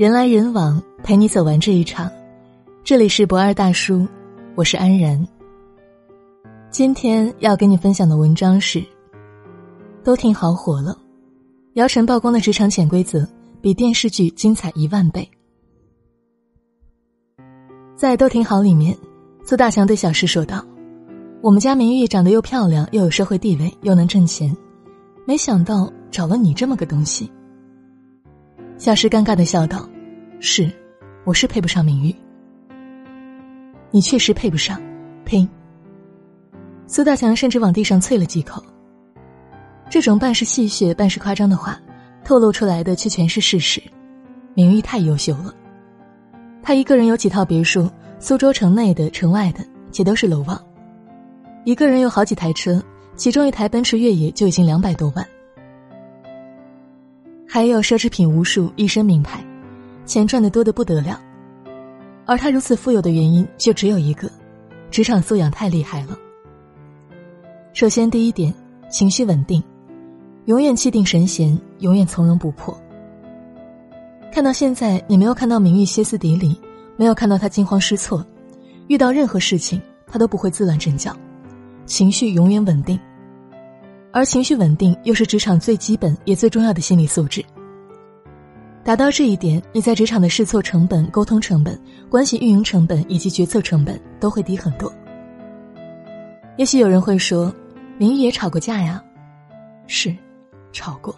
人来人往，陪你走完这一场。这里是不二大叔，我是安然。今天要跟你分享的文章是：都挺好火了，姚晨曝光的职场潜规则比电视剧精彩一万倍。在《都挺好》里面，苏大强对小石说道：“我们家明玉长得又漂亮，又有社会地位，又能挣钱，没想到找了你这么个东西。”小石尴尬的笑道：“是，我是配不上明玉。你确实配不上，呸！”苏大强甚至往地上啐了几口。这种半是戏谑、半是夸张的话，透露出来的却全是事实。明玉太优秀了，他一个人有几套别墅，苏州城内的、城外的，且都是楼望。一个人有好几台车，其中一台奔驰越野就已经两百多万。还有奢侈品无数，一身名牌，钱赚的多的不得了。而他如此富有的原因就只有一个：职场素养太厉害了。首先，第一点，情绪稳定，永远气定神闲，永远从容不迫。看到现在，你没有看到明玉歇斯底里，没有看到他惊慌失措，遇到任何事情他都不会自乱阵脚，情绪永远稳定。而情绪稳定又是职场最基本也最重要的心理素质。达到这一点，你在职场的试错成本、沟通成本、关系运营成本以及决策成本都会低很多。也许有人会说，明玉也吵过架呀，是，吵过，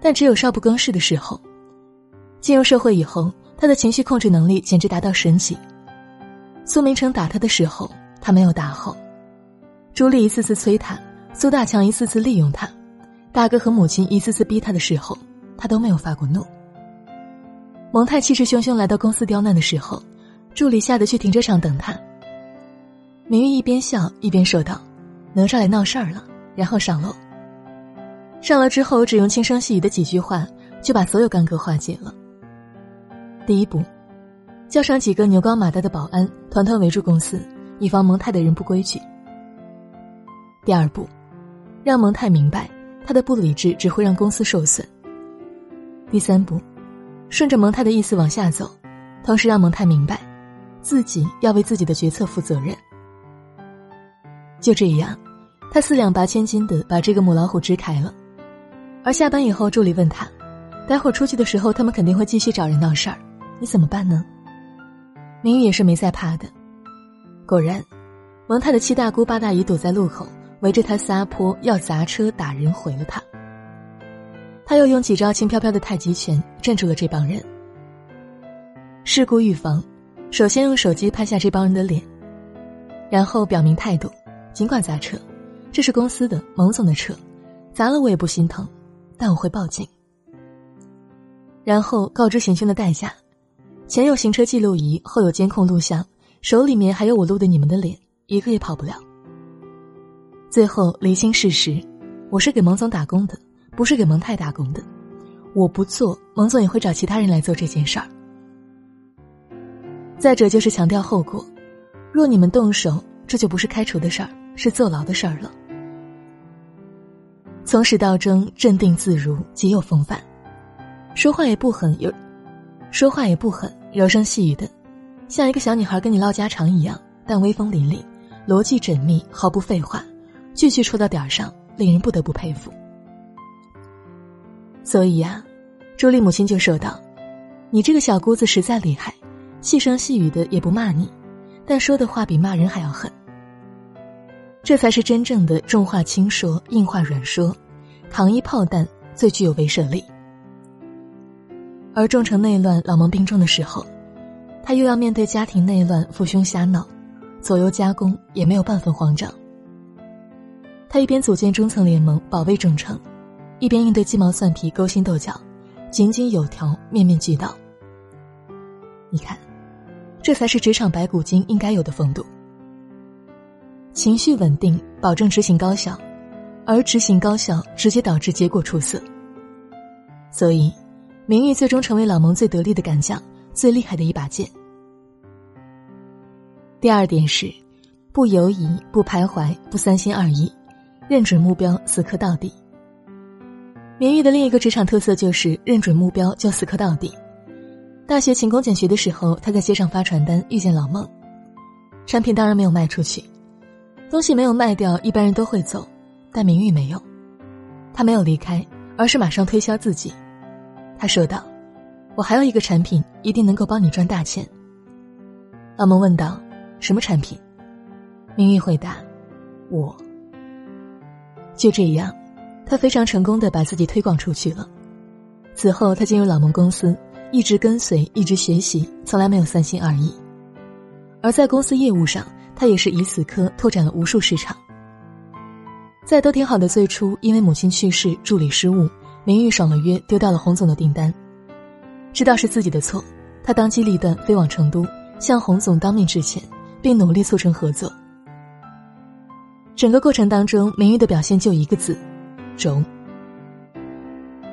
但只有少不更事的时候。进入社会以后，他的情绪控制能力简直达到神级。苏明成打他的时候，他没有大吼；朱莉一次次催他。苏大强一次次利用他，大哥和母亲一次次逼他的时候，他都没有发过怒。蒙太气势汹汹来到公司刁难的时候，助理吓得去停车场等他。明玉一边笑一边说道：“哪吒来闹事儿了。”然后上楼。上楼之后，只用轻声细语的几句话，就把所有干戈化解了。第一步，叫上几个牛高马大的保安，团团围住公司，以防蒙太的人不规矩。第二步。让蒙太明白，他的不理智只会让公司受损。第三步，顺着蒙太的意思往下走，同时让蒙太明白，自己要为自己的决策负责任。就这样，他四两拨千斤的把这个母老虎支开了。而下班以后，助理问他：“待会儿出去的时候，他们肯定会继续找人闹事儿，你怎么办呢？”明玉也是没在怕的。果然，蒙太的七大姑八大姨堵在路口。围着他撒泼，要砸车打人，毁了他。他又用几招轻飘飘的太极拳镇住了这帮人。事故预防，首先用手机拍下这帮人的脸，然后表明态度：尽管砸车，这是公司的蒙总的车，砸了我也不心疼，但我会报警。然后告知行凶的代价：前有行车记录仪，后有监控录像，手里面还有我录的你们的脸，一个也跑不了。最后厘清事实，我是给蒙总打工的，不是给蒙太打工的。我不做，蒙总也会找其他人来做这件事儿。再者就是强调后果，若你们动手，这就不是开除的事儿，是坐牢的事儿了。从始到终镇定自如，极有风范，说话也不狠，有说话也不狠，柔声细语的，像一个小女孩跟你唠家常一样，但威风凛凛，逻辑缜密，毫不废话。句句戳到点儿上，令人不得不佩服。所以呀，朱莉母亲就说道：“你这个小姑子实在厉害，细声细语的也不骂你，但说的话比骂人还要狠。这才是真正的重话轻说，硬话软说，糖衣炮弹最具有威慑力。而重城内乱、老蒙病重的时候，他又要面对家庭内乱、父兄瞎闹，左右夹攻，也没有半分慌张。”他一边组建中层联盟保卫重城，一边应对鸡毛蒜皮、勾心斗角，井井有条、面面俱到。你看，这才是职场白骨精应该有的风度。情绪稳定，保证执行高效，而执行高效直接导致结果出色。所以，明玉最终成为老蒙最得力的干将，最厉害的一把剑。第二点是，不犹疑，不徘徊，不三心二意。认准目标，死磕到底。明玉的另一个职场特色就是认准目标就死磕到底，大学勤工俭学的时候，他在街上发传单，遇见老孟。产品当然没有卖出去，东西没有卖掉，一般人都会走，但明玉没有。他没有离开，而是马上推销自己。他说道：“我还有一个产品，一定能够帮你赚大钱。”老孟问道：“什么产品？”明玉回答：“我。”就这样，他非常成功的把自己推广出去了。此后，他进入老孟公司，一直跟随，一直学习，从来没有三心二意。而在公司业务上，他也是以死磕拓展了无数市场。在都挺好的最初，因为母亲去世，助理失误，明玉爽了约，丢掉了洪总的订单。知道是自己的错，他当机立断飞往成都，向洪总当面致歉，并努力促成合作。整个过程当中，明玉的表现就一个字：中。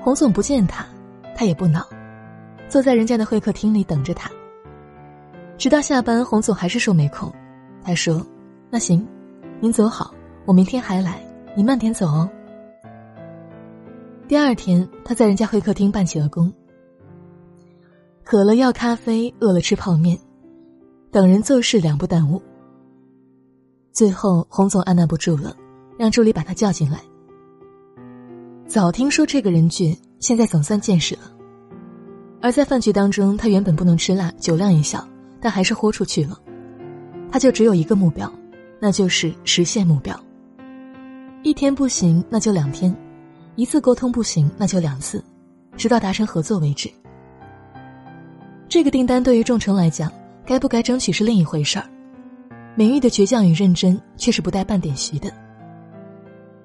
洪总不见他，他也不恼，坐在人家的会客厅里等着他。直到下班，洪总还是说没空。他说：“那行，您走好，我明天还来，你慢点走哦。”第二天，他在人家会客厅办起了工。渴了要咖啡，饿了吃泡面，等人做事两不耽误。最后，洪总按捺不住了，让助理把他叫进来。早听说这个人倔，现在总算见识了。而在饭局当中，他原本不能吃辣，酒量也小，但还是豁出去了。他就只有一个目标，那就是实现目标。一天不行，那就两天；一次沟通不行，那就两次，直到达成合作为止。这个订单对于众诚来讲，该不该争取是另一回事儿。明玉的倔强与认真却是不带半点虚的。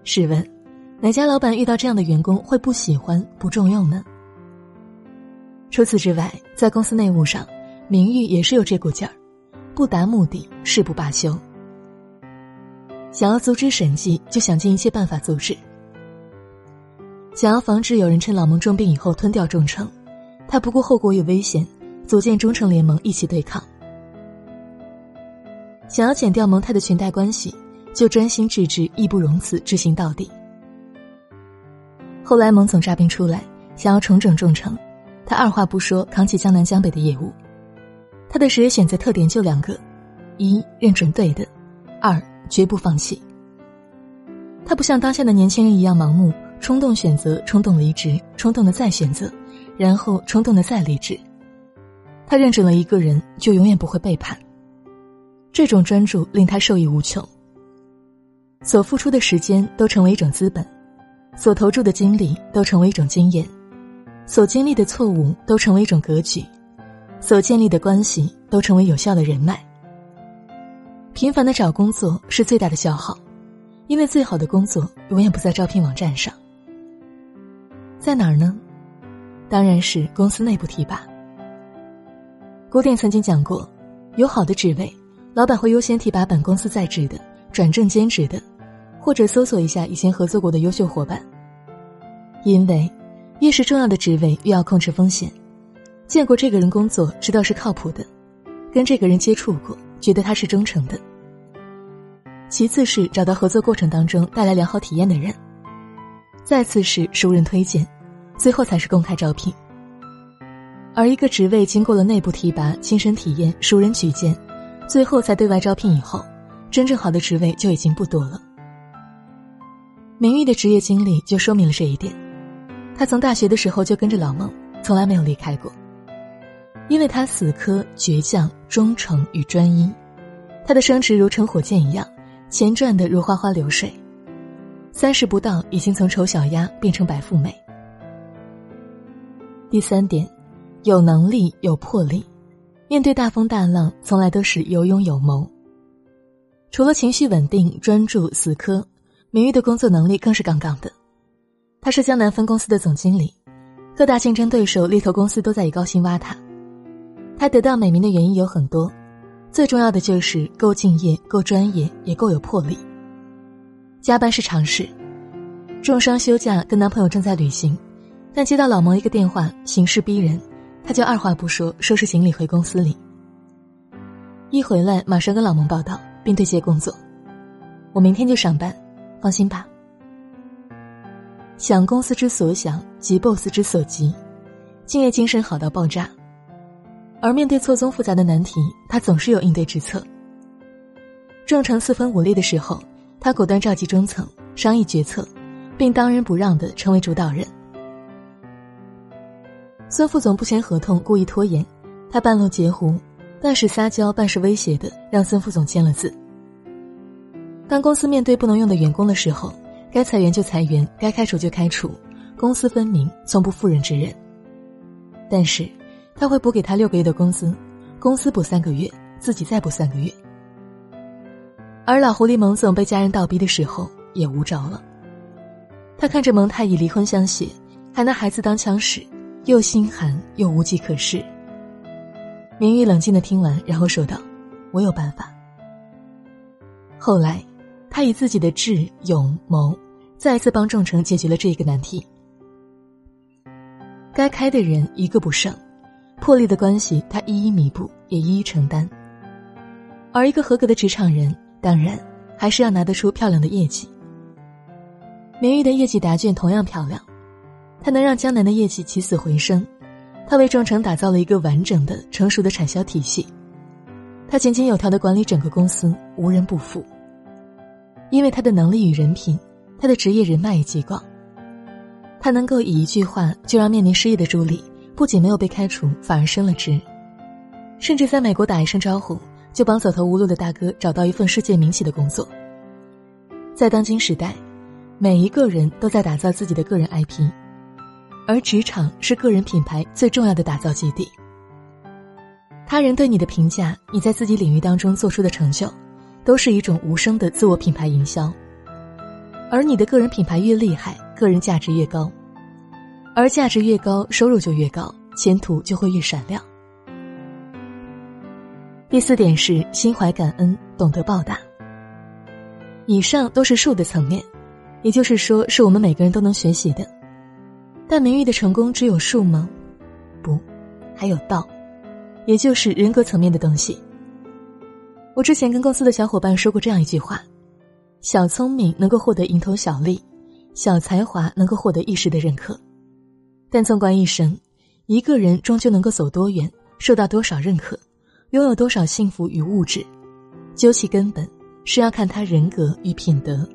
试问，哪家老板遇到这样的员工会不喜欢、不重用呢？除此之外，在公司内务上，明玉也是有这股劲儿，不达目的誓不罢休。想要阻止审计，就想尽一切办法阻止。想要防止有人趁老孟重病以后吞掉忠诚，他不顾后果与危险，组建忠诚联盟一起对抗。想要剪掉蒙太的裙带关系，就专心致志、义不容辞执行到底。后来蒙总诈病出来，想要重整众诚，他二话不说扛起江南江北的业务。他的职业选择特点就两个：一认准对的，二绝不放弃。他不像当下的年轻人一样盲目、冲动选择、冲动离职、冲动的再选择，然后冲动的再离职。他认准了一个人，就永远不会背叛。这种专注令他受益无穷。所付出的时间都成为一种资本，所投注的精力都成为一种经验，所经历的错误都成为一种格局，所建立的关系都成为有效的人脉。频繁的找工作是最大的消耗，因为最好的工作永远不在招聘网站上。在哪儿呢？当然是公司内部提拔。郭店曾经讲过，有好的职位。老板会优先提拔本公司在职的、转正兼职的，或者搜索一下以前合作过的优秀伙伴。因为，越是重要的职位，越要控制风险。见过这个人工作，知道是靠谱的；跟这个人接触过，觉得他是忠诚的。其次是找到合作过程当中带来良好体验的人。再次是熟人推荐，最后才是公开招聘。而一个职位经过了内部提拔、亲身体验、熟人举荐。最后才对外招聘以后，真正好的职位就已经不多了。明玉的职业经历就说明了这一点。他从大学的时候就跟着老孟，从来没有离开过。因为他死磕、倔强、忠诚与专一，他的升职如乘火箭一样，钱赚的如花花流水。三十不到，已经从丑小鸭变成白富美。第三点，有能力有魄力。面对大风大浪，从来都是有勇有谋。除了情绪稳定、专注、死磕，明玉的工作能力更是杠杠的。他是江南分公司的总经理，各大竞争对手、猎头公司都在以高薪挖他。他得到美名的原因有很多，最重要的就是够敬业、够专业，也够有魄力。加班是常事，重伤休假跟男朋友正在旅行，但接到老蒙一个电话，形势逼人。他就二话不说，收拾行李回公司里。一回来，马上跟老蒙报道，并对接工作。我明天就上班，放心吧。想公司之所想，急 boss 之所急，敬业精神好到爆炸。而面对错综复杂的难题，他总是有应对之策。正常四分五裂的时候，他果断召集中层商议决策，并当仁不让的成为主导人。孙副总不签合同，故意拖延，他半路截胡，半是撒娇，半是威胁的让孙副总签了字。当公司面对不能用的员工的时候，该裁员就裁员，该开除就开除，公私分明，从不妇人之仁。但是，他会补给他六个月的工资，公司补三个月，自己再补三个月。而老狐狸蒙总被家人倒逼的时候，也无招了。他看着蒙太以离婚相胁，还拿孩子当枪使。又心寒又无计可施。明玉冷静的听完，然后说道：“我有办法。”后来，他以自己的智勇谋，再次帮众成解决了这个难题。该开的人一个不剩，破裂的关系他一一弥补，也一一承担。而一个合格的职场人，当然还是要拿得出漂亮的业绩。明玉的业绩答卷同样漂亮。他能让江南的业绩起死回生，他为众诚打造了一个完整的、成熟的产销体系，他井井有条的管理整个公司，无人不服。因为他的能力与人品，他的职业人脉也极广，他能够以一句话就让面临失业的朱莉不仅没有被开除，反而升了职，甚至在美国打一声招呼，就帮走投无路的大哥找到一份世界名企的工作。在当今时代，每一个人都在打造自己的个人 IP。而职场是个人品牌最重要的打造基地。他人对你的评价，你在自己领域当中做出的成就，都是一种无声的自我品牌营销。而你的个人品牌越厉害，个人价值越高，而价值越高，收入就越高，前途就会越闪亮。第四点是心怀感恩，懂得报答。以上都是术的层面，也就是说，是我们每个人都能学习的。但名誉的成功只有术吗？不，还有道，也就是人格层面的东西。我之前跟公司的小伙伴说过这样一句话：小聪明能够获得蝇头小利，小才华能够获得一时的认可，但纵观一生，一个人终究能够走多远，受到多少认可，拥有多少幸福与物质，究其根本，是要看他人格与品德。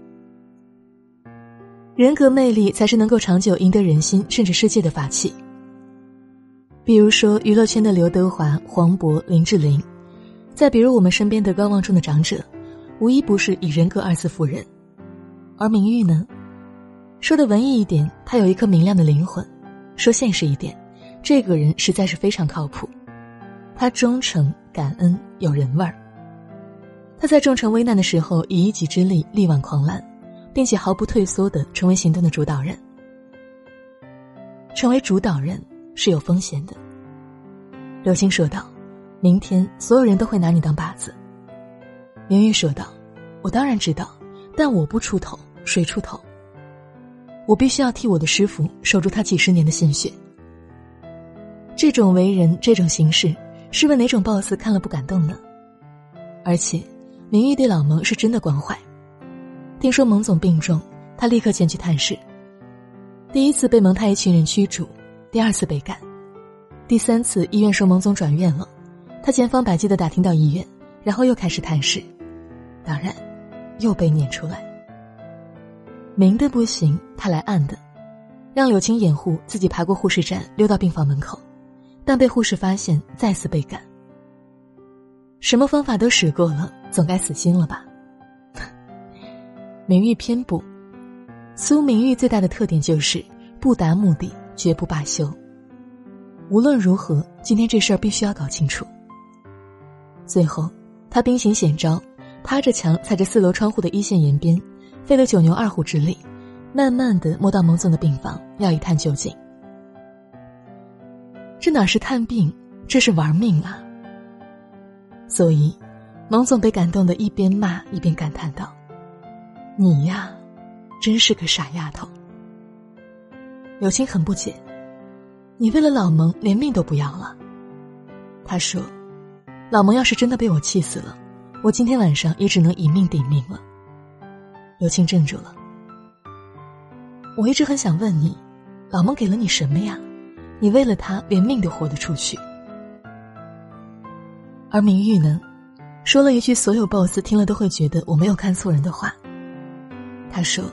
人格魅力才是能够长久赢得人心甚至世界的法器。比如说娱乐圈的刘德华、黄渤、林志玲，再比如我们身边的高望重的长者，无一不是以人格二字服人。而明玉呢，说的文艺一点，他有一颗明亮的灵魂；说现实一点，这个人实在是非常靠谱。他忠诚、感恩、有人味儿。他在众臣危难的时候，以一己之力力挽狂澜。并且毫不退缩的成为行动的主导人。成为主导人是有风险的。刘星说道：“明天所有人都会拿你当靶子。”明玉说道：“我当然知道，但我不出头，谁出头？我必须要替我的师傅守住他几十年的心血。这种为人，这种形式，是为哪种 boss 看了不感动呢？而且，明玉对老蒙是真的关怀。”听说蒙总病重，他立刻前去探视。第一次被蒙太一群人驱逐，第二次被赶，第三次医院说蒙总转院了，他千方百计的打听到医院，然后又开始探视，当然，又被撵出来。明的不行，他来暗的，让柳青掩护自己爬过护士站溜到病房门口，但被护士发现，再次被赶。什么方法都使过了，总该死心了吧？名誉偏不，苏明玉最大的特点就是不达目的绝不罢休。无论如何，今天这事儿必须要搞清楚。最后，他兵行险招，趴着墙踩着四楼窗户的一线沿边，费了九牛二虎之力，慢慢的摸到蒙总的病房，要一探究竟。这哪是探病，这是玩命啊！所以，蒙总被感动的一边骂一边感叹道。你呀，真是个傻丫头。柳青很不解，你为了老蒙连命都不要了。他说：“老蒙要是真的被我气死了，我今天晚上也只能以命抵命了。”刘青怔住了。我一直很想问你，老蒙给了你什么呀？你为了他连命都豁得出去？而明玉呢，说了一句所有 boss 听了都会觉得我没有看错人的话。他说：“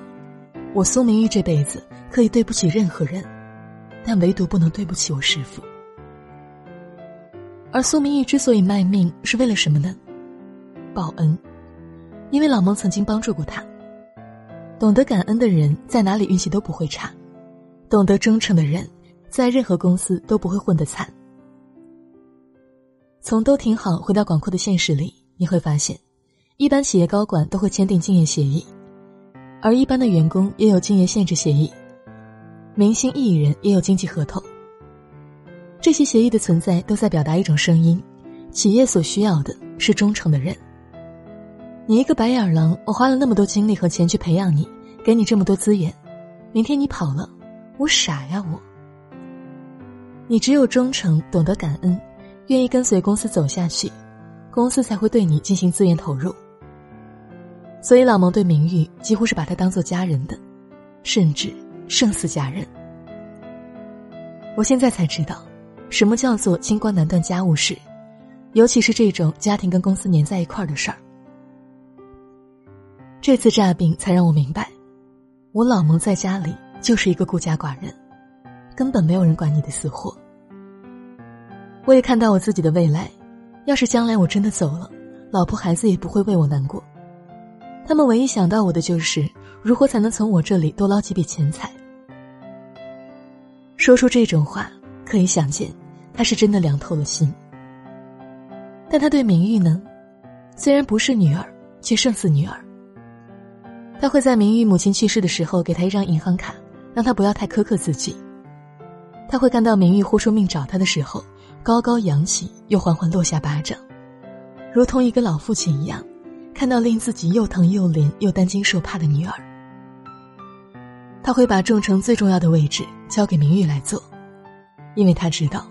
我苏明玉这辈子可以对不起任何人，但唯独不能对不起我师傅。”而苏明玉之所以卖命，是为了什么呢？报恩，因为老孟曾经帮助过他。懂得感恩的人，在哪里运气都不会差；懂得忠诚的人，在任何公司都不会混得惨。从都挺好回到广阔的现实里，你会发现，一般企业高管都会签订竞业协议，而一般的员工也有竞业限制协议，明星艺人也有经纪合同。这些协议的存在，都在表达一种声音：企业所需要的是忠诚的人。你一个白眼狼，我花了那么多精力和钱去培养你，给你这么多资源，明天你跑了，我傻呀我！你只有忠诚，懂得感恩，愿意跟随公司走下去，公司才会对你进行资源投入。所以老蒙对明玉几乎是把他当做家人的，甚至胜似家人。我现在才知道，什么叫做清官难断家务事，尤其是这种家庭跟公司粘在一块儿的事儿。这次诈病才让我明白，我老蒙在家里就是一个孤家寡人，根本没有人管你的死活。我也看到我自己的未来，要是将来我真的走了，老婆孩子也不会为我难过。他们唯一想到我的就是如何才能从我这里多捞几笔钱财。说出这种话，可以想见，他是真的凉透了心。但他对明玉呢，虽然不是女儿，却胜似女儿。他会在明玉母亲去世的时候给她一张银行卡，让她不要太苛刻自己。他会看到明玉豁出命找他的时候，高高扬起又缓缓落下巴掌，如同一个老父亲一样，看到令自己又疼又怜又担惊受怕的女儿。他会把众诚最重要的位置交给明玉来做，因为他知道，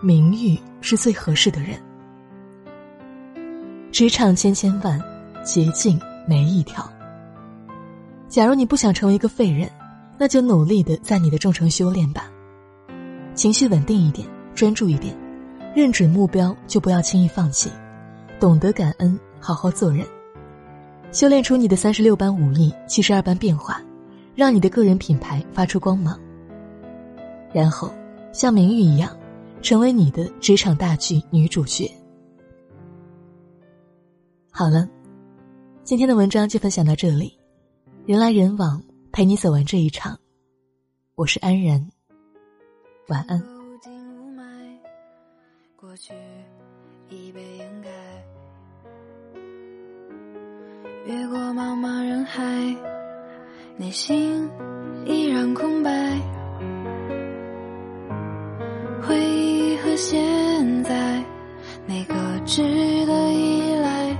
名誉是最合适的人。职场千千万，捷径没一条。假如你不想成为一个废人，那就努力的在你的众诚修炼吧。情绪稳定一点，专注一点，认准目标就不要轻易放弃，懂得感恩，好好做人，修炼出你的三十六般武艺、七十二般变化，让你的个人品牌发出光芒。然后像明玉一样，成为你的职场大剧女主角。好了，今天的文章就分享到这里。人来人往，陪你走完这一场。我是安然，晚安。过去已被掩盖，越过茫茫人海，内心依然空白。现在那个值得依赖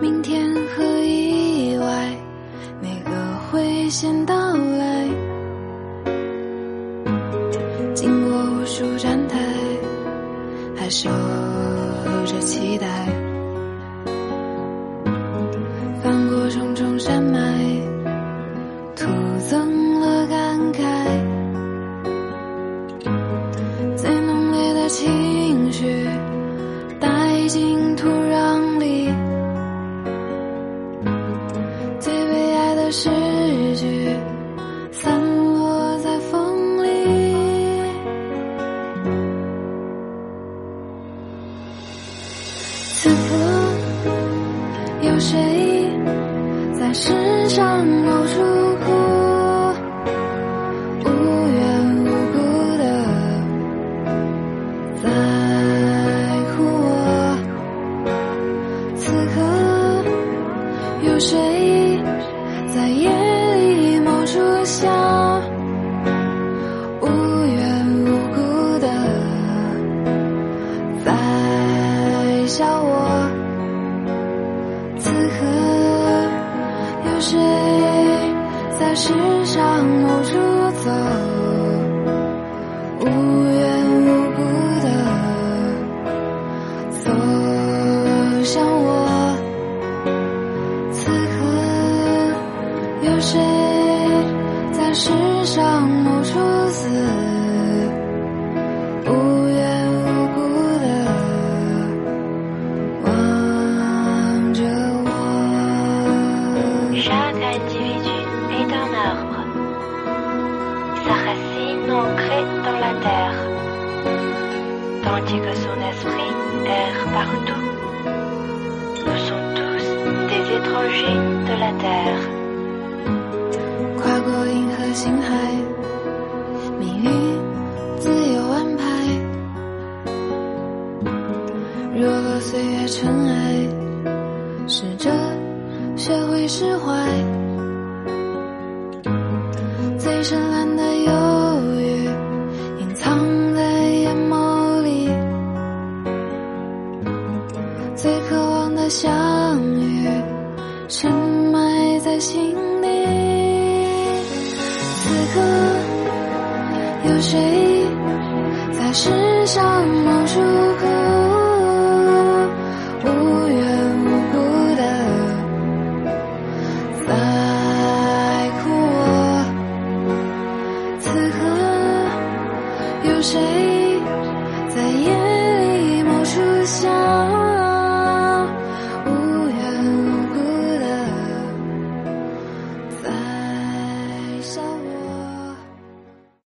明天和意外哪个会先到净土跨过银河星海，命运自由安排。揉落岁月尘埃，试着学会释怀。最渴望的相遇，深埋在心底。此刻，有谁在世上某处